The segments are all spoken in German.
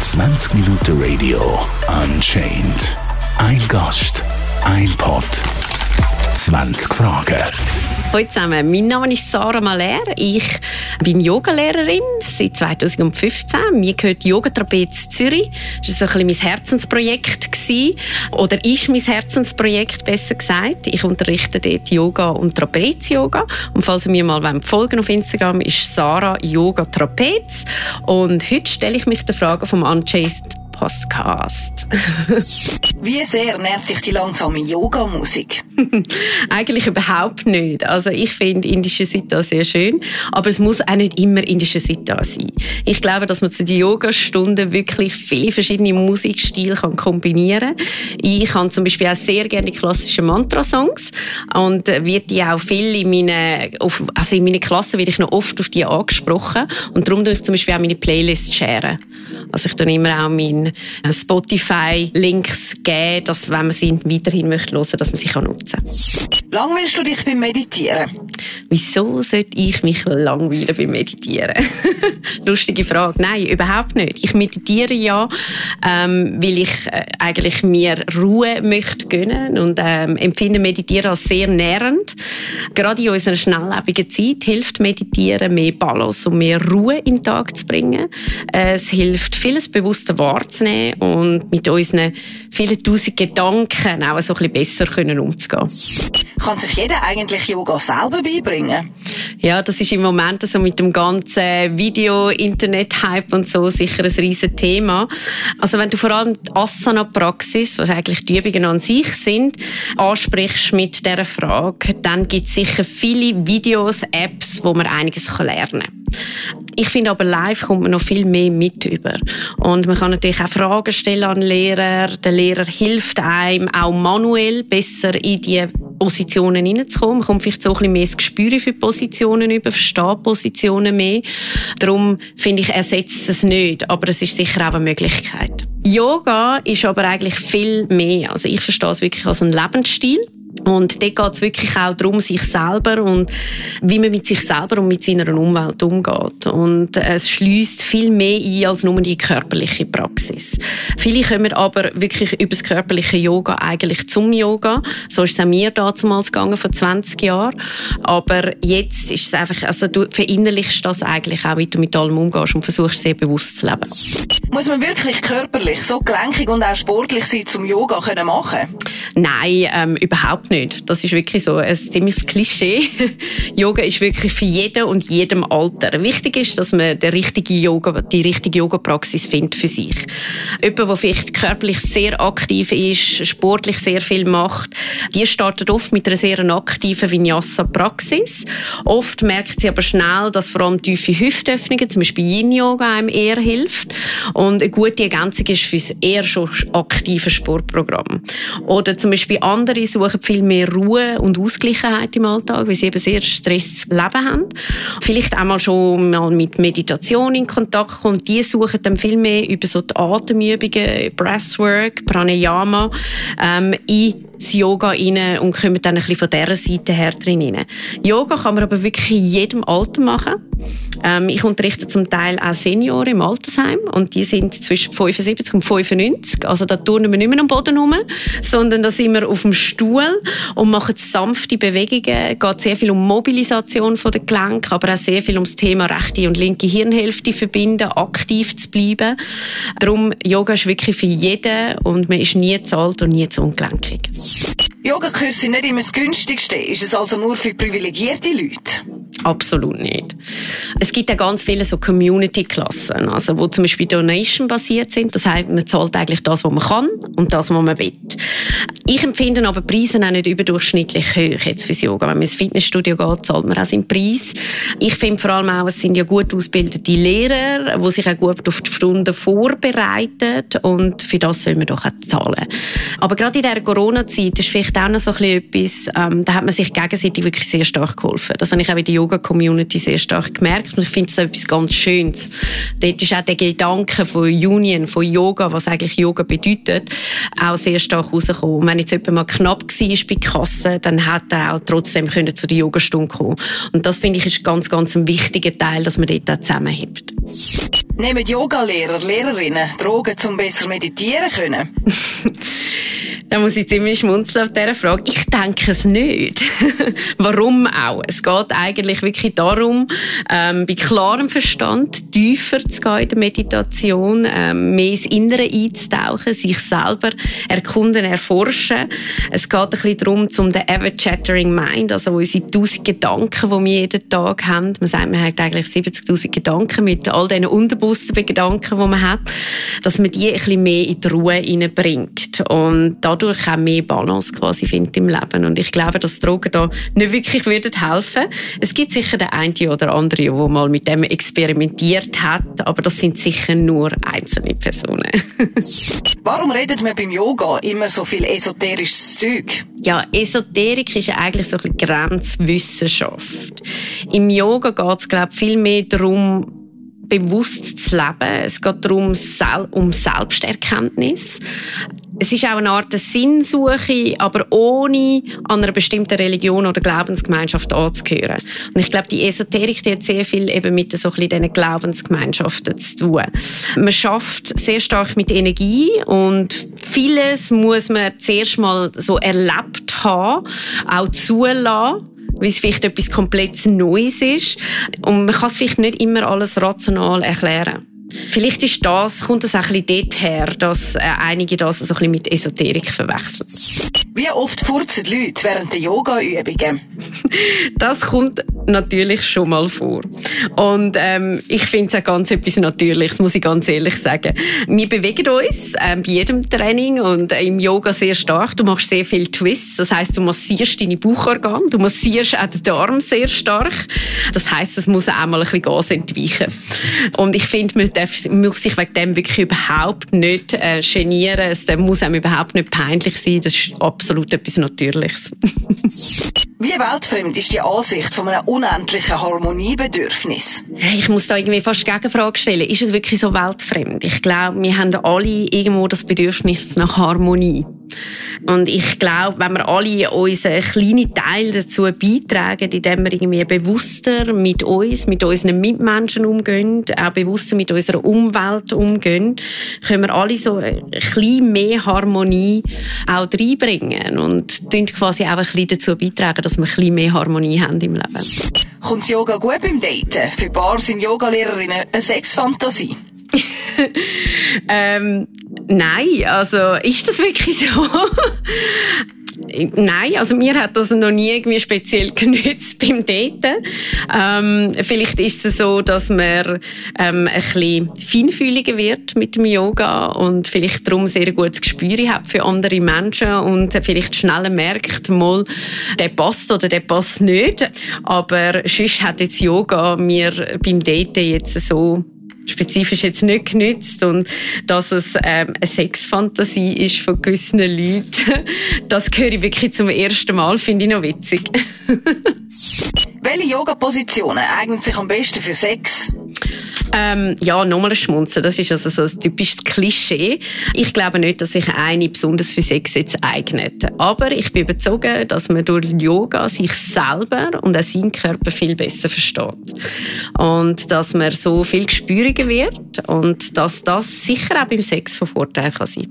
20 Minuten Radio Unchained. Ein Gast, ein Pod, 20 Fragen. Hallo zusammen, mein Name ist Sarah Maler. Ich bin Yogalehrerin seit 2015. Mir gehört Yoga Trapez Zürich. Das war so ein bisschen mein Herzensprojekt. Gewesen. Oder ist mein Herzensprojekt, besser gesagt. Ich unterrichte dort Yoga und Trapez-Yoga. Und falls ihr mir mal folgen auf Instagram, ist Sarah Yoga Trapez. Und heute stelle ich mich der Frage vom Unchased Podcast. Wie sehr nervt dich die langsame Yoga-Musik? Eigentlich überhaupt nicht. Also ich finde indische Sita sehr schön, aber es muss auch nicht immer indische Sita sein. Ich glaube, dass man zu den Yoga-Stunden wirklich viele verschiedene Musikstile kann kombinieren kann. Ich habe zum Beispiel auch sehr gerne die klassischen Mantra-Songs und wird die auch viel in meinen, also in meinen Klassen werde ich noch oft auf die angesprochen und darum tue ich zum Beispiel auch meine Playlist sharen. Also ich tue immer auch meinen Spotify-Links geben, dass wenn man sie weiterhin möchte hören, dass man sie nutzen kann. Langweilst du dich beim Meditieren? Wieso sollte ich mich langweilen beim Meditieren? Lustige Frage. Nein, überhaupt nicht. Ich meditiere ja, ähm, weil ich äh, eigentlich mir Ruhe möchte gönnen und ähm, empfinde Meditieren als sehr nährend. Gerade in unserer schnelllebigen Zeit hilft Meditieren mehr Balance und mehr Ruhe in den Tag zu bringen. Es hilft vieles bewusster wahrzunehmen und mit unseren vielen tausend Gedanken auch so ein bisschen besser umzugehen. Kann sich jeder eigentlich Yoga selber beibringen? Ja, das ist im Moment so mit dem ganzen Video-Internet-Hype und so sicher ein riesen Thema. Also wenn du vor allem die Asana-Praxis, was eigentlich die Übungen an sich sind, ansprichst mit dieser Frage, dann gibt es sicher viele Videos, Apps, wo man einiges lernen kann. Ich finde aber live kommt man noch viel mehr mit über. Und man kann natürlich auch Fragen stellen an den Lehrer. Der Lehrer hilft einem auch manuell besser in die Positionen hineinzukommen. Man kommt vielleicht so ein bisschen mehr das Gespür für Positionen über, versteht Positionen mehr. Darum finde ich, ersetzt es nicht. Aber es ist sicher auch eine Möglichkeit. Yoga ist aber eigentlich viel mehr. Also ich verstehe es wirklich als einen Lebensstil. Und dort geht es wirklich auch darum, sich selber und wie man mit sich selber und mit seiner Umwelt umgeht. Und es schließt viel mehr ein als nur die körperliche Praxis. Viele kommen aber wirklich über das körperliche Yoga eigentlich zum Yoga. So ist es auch mir damals gegangen, vor 20 Jahren. Aber jetzt ist es einfach, also du verinnerlichst das eigentlich auch, wie du mit allem umgehst und versuchst sehr bewusst zu leben. Muss man wirklich körperlich so gelenkig und auch sportlich sein, zum Yoga können machen? Nein, ähm, überhaupt nicht. Das ist wirklich so ein ziemliches Klischee. Yoga ist wirklich für jeden und jedem Alter. Wichtig ist, dass man die richtige Yoga, die richtige Yoga-Praxis findet für sich. Jemand, der vielleicht körperlich sehr aktiv ist, sportlich sehr viel macht, die startet oft mit einer sehr aktiven Vinyasa-Praxis. Oft merkt sie aber schnell, dass vor allem tiefe Hüftöffnungen, zum Beispiel Yin-Yoga, einem eher hilft. Und eine gute Ergänzung ist für das eher schon aktive Sportprogramm. Oder zum Beispiel andere suchen viel mehr Ruhe und Ausgleichheit im Alltag, weil sie eben sehr stressiges Leben haben. Vielleicht auch mal schon mal mit Meditation in Kontakt kommen. Die suchen dann viel mehr über so die Atemübungen, Breathwork, Pranayama, ähm, in das Yoga rein und kommen dann ein bisschen von dieser Seite her drin rein. Yoga kann man aber wirklich in jedem Alter machen. Ähm, ich unterrichte zum Teil auch Senioren im Altersheim und die sind zwischen 75 und 95. Also da turnen wir nicht mehr am Boden rum, sondern da sind wir auf dem Stuhl und machen sanfte Bewegungen. Es geht sehr viel um Mobilisation der Gelenke, aber auch sehr viel um das Thema rechte und linke Hirnhälfte verbinden, aktiv zu bleiben. Darum, Yoga ist wirklich für jeden und man ist nie zu alt und nie zu ungelenkig. Yogakurse nicht immer das günstigste. Ist es also nur für privilegierte Leute? Absolut nicht. Es gibt ja ganz viele so Community-Klassen, also wo zum Beispiel Donation-basiert sind. Das heißt, man zahlt eigentlich das, was man kann und das, was man will. Ich empfinde aber Preise auch nicht überdurchschnittlich hoch jetzt fürs Yoga. Wenn man ins Fitnessstudio geht, zahlt man auch seinen Preis. Ich finde vor allem auch, es sind ja gut ausgebildete Lehrer, die sich auch gut auf die Stunden vorbereiten und für das soll man doch auch zahlen. Aber gerade in dieser Corona-Zeit ist vielleicht auch noch so ein bisschen etwas, ähm, da hat man sich gegenseitig wirklich sehr stark geholfen. Das habe ich auch in Yoga-Community sehr stark gemerkt. merkt. Und ich finde es etwas ganz Schönes. Dort ist auch der Gedanke von Union, von Yoga, was eigentlich Yoga bedeutet, auch sehr stark rausgekommen. Wenn jetzt jemand mal knapp war bei Kasse, dann hat er auch trotzdem können zu der Yogastunde kommen. Und das finde ich ist ganz, ganz ein wichtiger Teil, dass man dort auch zusammenhebt. Nehmen Yogalehrer, Lehrerinnen Drogen, um besser meditieren können? Da muss ich ziemlich schmunzeln auf dieser Frage. Ich denke es nicht. Warum auch? Es geht eigentlich wirklich darum, ähm, bei klarem Verstand tiefer zu gehen in der Meditation, ähm, mehr ins Innere einzutauchen, sich selber erkunden, erforschen. Es geht ein bisschen darum, um den ever-chattering mind, also unsere tausend Gedanken, die wir jeden Tag haben. Man sagt, man hat eigentlich 70'000 Gedanken mit all diesen unbewussten Gedanken, die man hat, dass man die ein bisschen mehr in die Ruhe hineinbringt. Und dadurch auch mehr Balance quasi findet im Leben. Und ich glaube, dass Drogen da nicht wirklich würden helfen. Es gibt sicher den einen oder andere, der mal mit dem experimentiert hat, aber das sind sicher nur einzelne Personen. Warum redet man beim Yoga immer so viel esoterisches Zeug? Ja, Esoterik ist ja eigentlich so ein Grenzwissenschaft. Im Yoga geht es, glaube ich, viel mehr darum, bewusst zu leben. Es geht darum, um Selbsterkenntnis. Es ist auch eine Art Sinnsuche, aber ohne an einer bestimmten Religion oder Glaubensgemeinschaft anzugehören. Und ich glaube, die Esoterik die hat sehr viel eben mit so diesen Glaubensgemeinschaften zu tun. Man schafft sehr stark mit Energie und vieles muss man zuerst mal so erlebt haben, auch zulassen weil es vielleicht etwas komplett Neues ist. Und man kann es vielleicht nicht immer alles rational erklären. Vielleicht ist das, kommt das auch ein bisschen dort her, dass äh, einige das so ein bisschen mit Esoterik verwechseln. Wie oft furzen die Leute während der Yoga-Übungen? Das kommt natürlich schon mal vor. Und ähm, ich finde es auch ganz etwas Natürliches, muss ich ganz ehrlich sagen. Wir bewegen uns ähm, bei jedem Training und äh, im Yoga sehr stark. Du machst sehr viel Twists, das heißt, du massierst deine Bauchorgane, du massierst auch den Darm sehr stark. Das heißt, es muss auch mal ein bisschen Gas entweichen. Und ich finde, darf, muss sich wegen dem wirklich überhaupt nicht äh, genieren. Es muss einem überhaupt nicht peinlich sein. Das ist absolut etwas Natürliches. Wie weltfremd ist die Ansicht von einem unendlichen Harmoniebedürfnis? Ich muss da irgendwie fast Gegenfrage stellen. Ist es wirklich so weltfremd? Ich glaube, wir haben alle irgendwo das Bedürfnis nach Harmonie. Und ich glaube, wenn wir alle unseren kleinen Teil dazu beitragen, indem wir irgendwie bewusster mit uns, mit unseren Mitmenschen umgehen, auch bewusster mit unserer Umwelt umgehen, können wir alle so ein bisschen mehr Harmonie auch reinbringen und quasi auch ein bisschen dazu beitragen, dass wir ein bisschen mehr Harmonie haben im Leben. Kommt Yoga gut beim Daten? Für Paar sind Yogalehrerinnen eine Sexfantasie? ähm, nein, also ist das wirklich so? Nein, also mir hat das noch nie irgendwie speziell genützt beim Daten. Ähm, vielleicht ist es so, dass man ähm, ein bisschen feinfühliger wird mit dem Yoga und vielleicht darum sehr gutes Gespür hat für andere Menschen und vielleicht schneller merkt, mal, der passt oder der passt nicht. Aber sonst hat jetzt Yoga mir beim Daten jetzt so spezifisch jetzt nicht genützt und dass es ähm, eine Sexfantasie ist von gewissen Leuten, das höre ich wirklich zum ersten Mal, finde ich noch witzig. Welche Yoga-Positionen eignen sich am besten für Sex? Ähm, ja, nochmal ein Schmunzen. Das ist also so ein typisches Klischee. Ich glaube nicht, dass sich eine besonders für Sex jetzt eignet. Aber ich bin überzeugt, dass man durch Yoga sich selber und auch seinen Körper viel besser versteht. Und dass man so viel gespüriger wird und dass das sicher auch beim Sex von Vorteil kann sein.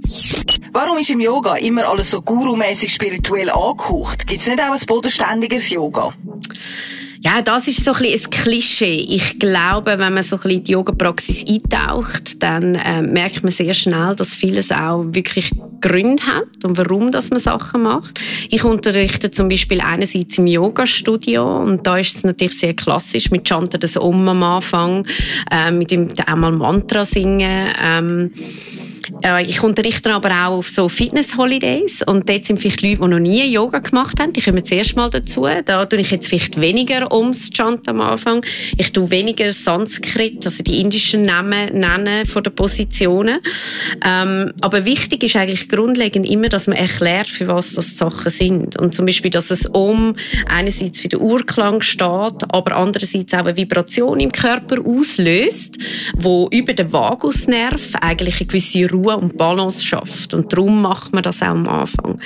Warum ist im Yoga immer alles so gurumäßig spirituell angehaucht? Gibt es nicht auch ein bodenständiges Yoga? Ja, das ist so ein, bisschen ein Klischee. Ich glaube, wenn man so ein bisschen in die Yoga-Praxis eintaucht, dann äh, merkt man sehr schnell, dass vieles auch wirklich Gründe hat und warum dass man Sachen macht. Ich unterrichte zum Beispiel einerseits im Yoga-Studio und da ist es natürlich sehr klassisch mit Chanten das Om am Anfang, äh, mit dem einmal Mantra singen. Ähm, Äh, ich unterrichte aber auch auf so Fitness-Holidays und dort sind vielleicht Leute, die noch nie Yoga gemacht haben, die kommen zuerst mal dazu. Da tue ich jetzt vielleicht weniger ums Chant am Anfang. Ich tue weniger Sanskrit, also die indischen Namen nennen von den Positionen. Ähm, aber wichtig ist eigentlich grundlegend immer, dass man erklärt, für was das Sachen sind. Und zum Beispiel, dass es um einerseits für den Urklang steht, aber andererseits auch eine Vibration im Körper auslöst, wo über den Vagusnerv eigentlich eine gewisse Ruhe und Balance schafft. Und darum macht man das auch am Anfang.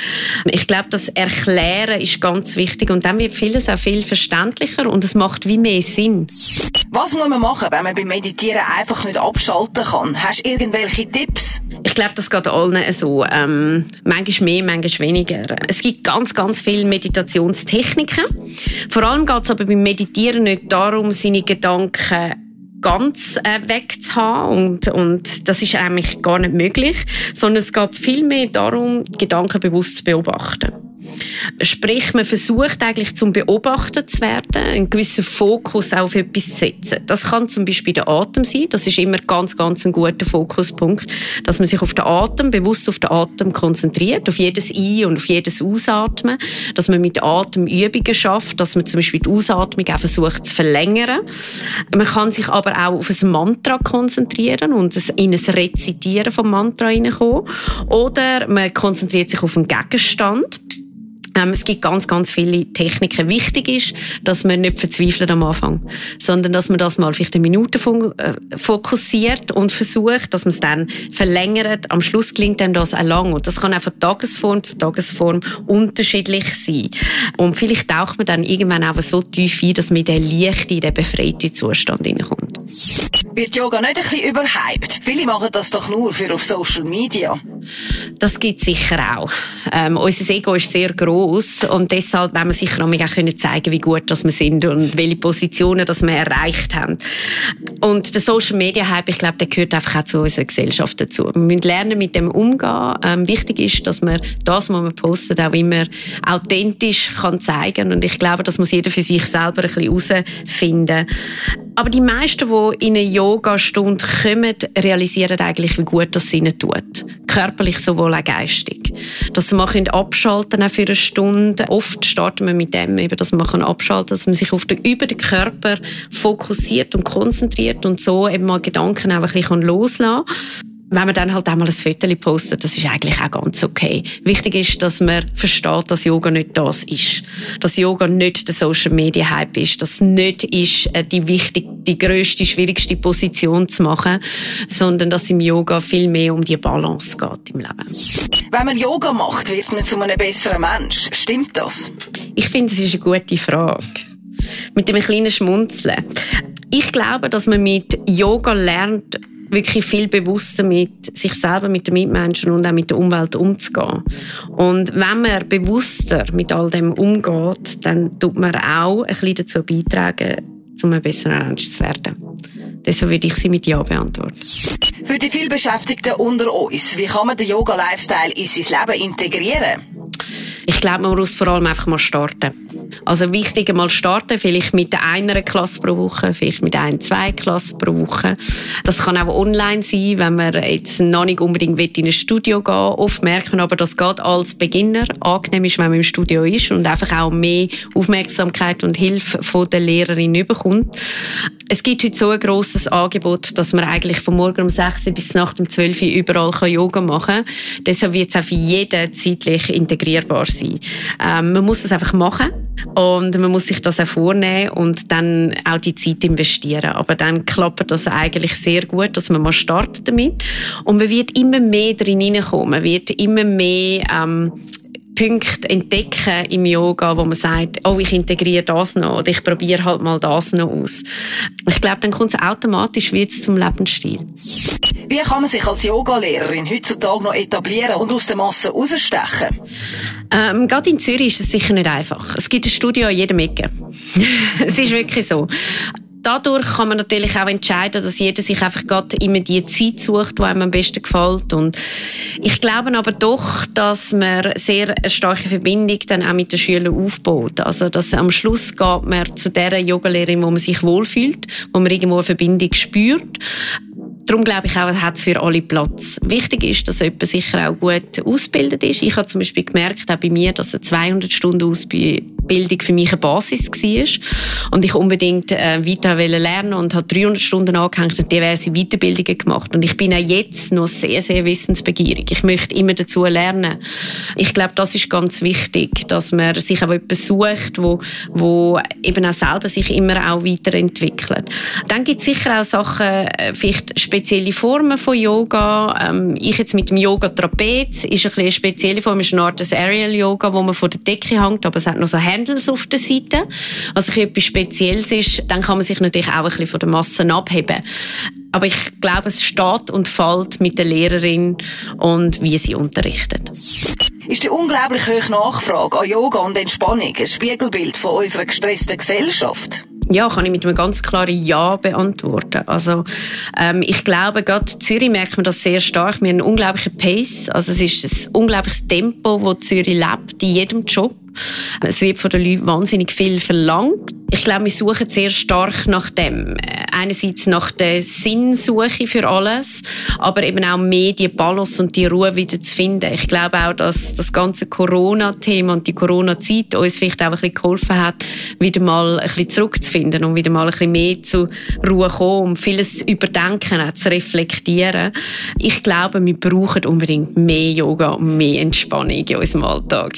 Ich glaube, das Erklären ist ganz wichtig und dann wird vieles auch viel verständlicher und es macht wie mehr Sinn. Was muss man machen, wenn man beim Meditieren einfach nicht abschalten kann? Hast du irgendwelche Tipps? Ich glaube, das geht allen so. Ähm, manchmal mehr, manchmal weniger. Es gibt ganz, ganz viele Meditationstechniken. Vor allem geht es aber beim Meditieren nicht darum, seine Gedanken ganz äh, weg zu haben und, und das ist eigentlich gar nicht möglich, sondern es geht vielmehr darum, Gedanken bewusst zu beobachten. Sprich, man versucht eigentlich zum Beobachten zu werden, einen gewissen Fokus auf etwas zu setzen. Das kann zum Beispiel der Atem sein. Das ist immer ganz, ganz ein guter Fokuspunkt, dass man sich auf den Atem, bewusst auf den Atem konzentriert, auf jedes Ein- und auf jedes Ausatmen, dass man mit Atem Übungen schafft, dass man zum Beispiel die Ausatmung auch versucht zu verlängern. Man kann sich aber auch auf ein Mantra konzentrieren und in ein Rezitieren vom Mantra hineinkommen. Oder man konzentriert sich auf einen Gegenstand. Ähm, es gibt ganz, ganz viele Techniken. Wichtig ist, dass man nicht verzweifelt am Anfang, sondern dass man das mal vielleicht eine Minute äh, fokussiert und versucht, dass man es dann verlängert. Am Schluss klingt dann das auch lang. Und das kann auch von Tagesform zu Tagesform unterschiedlich sein. Und vielleicht taucht man dann irgendwann auch so tief ein, dass man in den leichten, in den befreiten Zustand hineinkommt. Wird Yoga nicht ein bisschen überhyped? Viele machen das doch nur für auf Social Media. Das gibt es sicher auch. Ähm, unser Ego ist sehr groß und deshalb wollen wir sicher auch können zeigen, wie gut dass wir sind und welche Positionen dass wir erreicht haben. Und der Social Media Hype, ich glaube, der gehört einfach auch zu unserer Gesellschaft dazu. Wir müssen lernen, mit dem umgehen. Ähm, wichtig ist, dass man das, was man postet, auch immer authentisch kann zeigen und ich glaube, das muss jeder für sich selber ein bisschen herausfinden. Aber die meisten, die in eine Yoga-Stunde kommen, realisieren eigentlich, wie gut das ihnen tut. Körperlich sowohl auch geistig. Dass sie mal abschalten auch für eine Stunde. Oft starten wir mit dem, eben, dass man abschalten kann, dass man sich auf den, über den Körper fokussiert und konzentriert und so eben mal Gedanken auch ein bisschen loslassen kann wenn man dann halt einmal ein Foto postet, das ist eigentlich auch ganz okay. Wichtig ist, dass man versteht, dass Yoga nicht das ist. Dass Yoga nicht der Social Media Hype ist. Dass es nicht ist, äh, die wichtig, die grösste, schwierigste Position zu machen, sondern dass im Yoga viel mehr um die Balance geht im Leben. Wenn man Yoga macht, wird man zu einem besseren Mensch. Stimmt das? Ich finde, das ist eine gute Frage. Mit einem kleinen Schmunzeln. Ich glaube, dass man mit Yoga lernt, wirklich viel bewusster mit sich selber, mit den Mitmenschen und auch mit der Umwelt umzugehen. Und wenn man bewusster mit all dem umgeht, dann tut man auch ein bisschen dazu beitragen, um ein besserer Mensch zu werden. Deshalb würde ich sie mit Ja beantworten. Für die vielbeschäftigten unter uns, wie kann man den Yoga-Lifestyle in sein Leben integrieren? Ich glaube, man muss vor allem einfach mal starten. Also wichtig mal starten, vielleicht mit einer Klasse pro Woche, vielleicht mit ein, zwei Klassen pro Woche. Das kann auch online sein, wenn man jetzt noch nicht unbedingt in ein Studio gehen will. Oft merkt man aber, dass gerade als Beginner angenehm ist, wenn man im Studio ist und einfach auch mehr Aufmerksamkeit und Hilfe von der Lehrerin bekommt. Es gibt heute so ein grosses Angebot, dass man eigentlich von morgen um 6 bis nach um 12 Uhr überall Yoga machen kann. Deshalb wird es auch für jeden zeitlich integrierbar sein. Ähm, man muss es einfach machen und man muss sich das auch vornehmen und dann auch die Zeit investieren. Aber dann klappt das eigentlich sehr gut, dass man mal startet damit. Und man wird immer mehr drin hineinkommen. Man wird immer mehr ähm, Punkte entdecken im Yoga, wo man sagt, oh, ich integriere das noch oder ich probiere halt mal das noch aus. Ich glaube, dann kommt es automatisch wieder zum Lebensstil. Wie kann man sich als Yogalehrerin heutzutage noch etablieren und aus der Masse rausstechen? Ähm, gerade in Zürich ist es sicher nicht einfach. Es gibt ein Studio an jedem Ecke. es ist wirklich so dadurch kann man natürlich auch entscheiden, dass jeder sich einfach gerade immer die Zeit sucht, die einem am besten gefällt. Und ich glaube aber doch, dass man sehr eine starke Verbindung dann auch mit den Schülern aufbaut. Also, dass am Schluss geht man zu der Yogalehrerin, wo man sich wohlfühlt, wo man irgendwo eine Verbindung spürt. darum glaube ich auch, hat es für alle Platz. Wichtig ist, dass jemand sicher auch gut ausgebildet ist. Ich habe zum Beispiel gemerkt, auch bei mir, dass eine 200 Stunden Ausbildung Bildung für mich eine Basis war und ich unbedingt äh, weiter lernen und habe 300 Stunden angehängt und diverse Weiterbildungen gemacht und ich bin auch jetzt noch sehr, sehr wissensbegierig. Ich möchte immer dazu lernen. Ich glaube, das ist ganz wichtig, dass man sich auch etwas sucht, wo, wo eben auch selber sich immer auch weiterentwickelt. Dann gibt es sicher auch Sachen, äh, vielleicht spezielle Formen von Yoga. Ähm, ich jetzt mit dem Yoga Trapez ist ein eine spezielle Form, ist eine Art des Aerial Yoga, wo man von der Decke hängt, aber es hat noch so Handles auf der Seite. Also etwas Spezielles ist, dann kann man sich natürlich auch ein bisschen von der Masse abheben. Aber ich glaube, es steht und fällt mit der Lehrerin und wie sie unterrichtet. Ist die unglaublich hohe Nachfrage an Yoga und Entspannung ein Spiegelbild von unserer gestressten Gesellschaft? Ja, kann ich mit einem ganz klaren Ja beantworten. Also ähm, ich glaube, gerade in Zürich merkt man das sehr stark. Wir haben einen unglaublichen Pace. Also es ist ein unglaubliches Tempo, wo Zürich lebt, in jedem Job. Es wird von den Leuten wahnsinnig viel verlangt. Ich glaube, wir suchen sehr stark nach dem. Einerseits nach der Sinnsuche für alles, aber eben auch mehr die Balance und die Ruhe wieder zu finden. Ich glaube auch, dass das ganze Corona-Thema und die Corona-Zeit uns vielleicht auch ein bisschen geholfen hat, wieder mal ein bisschen zurückzufinden und wieder mal ein bisschen mehr zur Ruhe zu kommen, um vieles zu überdenken, auch zu reflektieren. Ich glaube, wir brauchen unbedingt mehr Yoga und mehr Entspannung in unserem Alltag.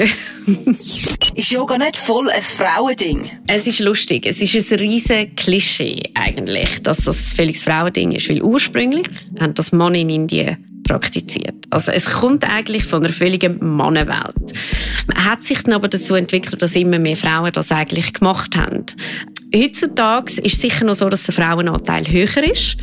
ist Yoga nicht voll ein Frauending? Es ist lustig. Es ist ein riesen Klischee eigentlich, dass das völlig Frauending ist. Weil ursprünglich haben das Mann in Indien praktiziert. Also es kommt eigentlich von einer völligen Mannenwelt. Man hat sich dann aber dazu entwickelt, dass immer mehr Frauen das eigentlich gemacht haben. Heutzutage ist es sicher noch so, dass der Frauenanteil höher ist,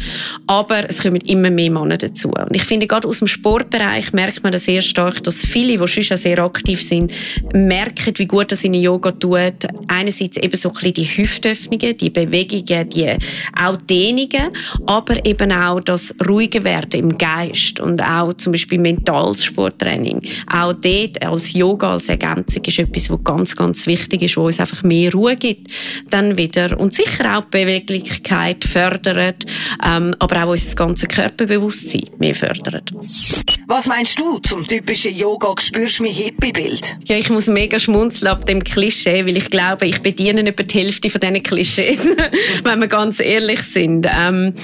aber es kommen immer mehr Männer dazu. Und ich finde, gerade aus dem Sportbereich merkt man das sehr stark, dass viele, die schon sehr aktiv sind, merken, wie gut das in Yoga tut. Einerseits eben so ein bisschen die Hüftöffnungen, die Bewegungen, die auch Dehnungen, aber eben auch das ruhige Werden im Geist und auch zum Beispiel mentales Sporttraining. Auch dort als Yoga, als Ergänzung ist etwas, was ganz, ganz wichtig ist, wo uns einfach mehr Ruhe gibt. Dann wieder wieder und sicher auch die Beweglichkeit fördert, ähm, aber auch unser ganzes Körperbewusstsein mehr fördert. Was meinst du zum typischen Yoga spürst mich Hippie-Bild? Ja, ich muss mega schmunzeln ab dem Klischee, weil ich glaube, ich bediene über die Hälfte von diesen Klischees, wenn wir ganz ehrlich sind. Ähm,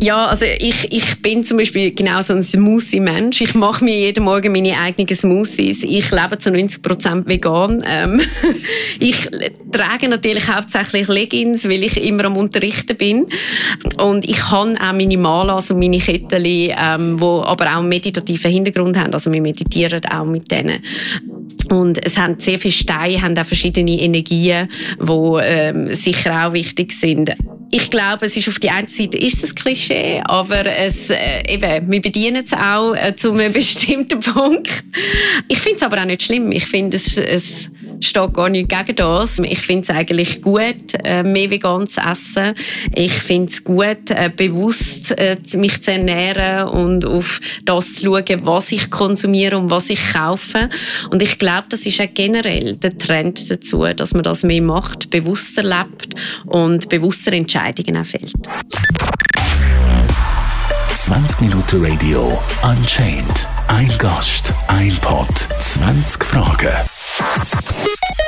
ja, also ich, ich bin zum Beispiel genau so ein Smoothie-Mensch. Ich mache mir jeden Morgen meine eigenen Smoothies. Ich lebe zu 90 Prozent vegan. Ähm, ich trage natürlich hauptsächlich Leggings, weil ich immer am Unterrichten bin. Und ich habe auch meine Malas und meine Ketten, ähm, wo aber auch einen meditativen Hintergrund haben. Also wir meditieren auch mit denen. Und es haben sehr viele Steine, haben auch verschiedene Energien, die ähm, sicher auch wichtig sind. Ich glaube, es ist auf die eine Seite ist es Klischee, aber es, äh, eben, wir bedienen es auch äh, zu einem bestimmten Punkt. Ich finde es aber auch nicht schlimm. Ich finde, es, es steht gar nicht gegen das. Ich finde es eigentlich gut, äh, mehr vegan zu essen. Ich finde es gut, äh, bewusst äh, mich zu ernähren und auf das zu schauen, was ich konsumiere und was ich kaufe. Und ich glaube, das ist auch generell der Trend dazu, dass man das mehr macht, bewusster lebt und bewusster Entscheidungen auch fällt. 20 Minuten Radio Unchained. Ein Gast, ein Pod, 20 Fragen. Bye.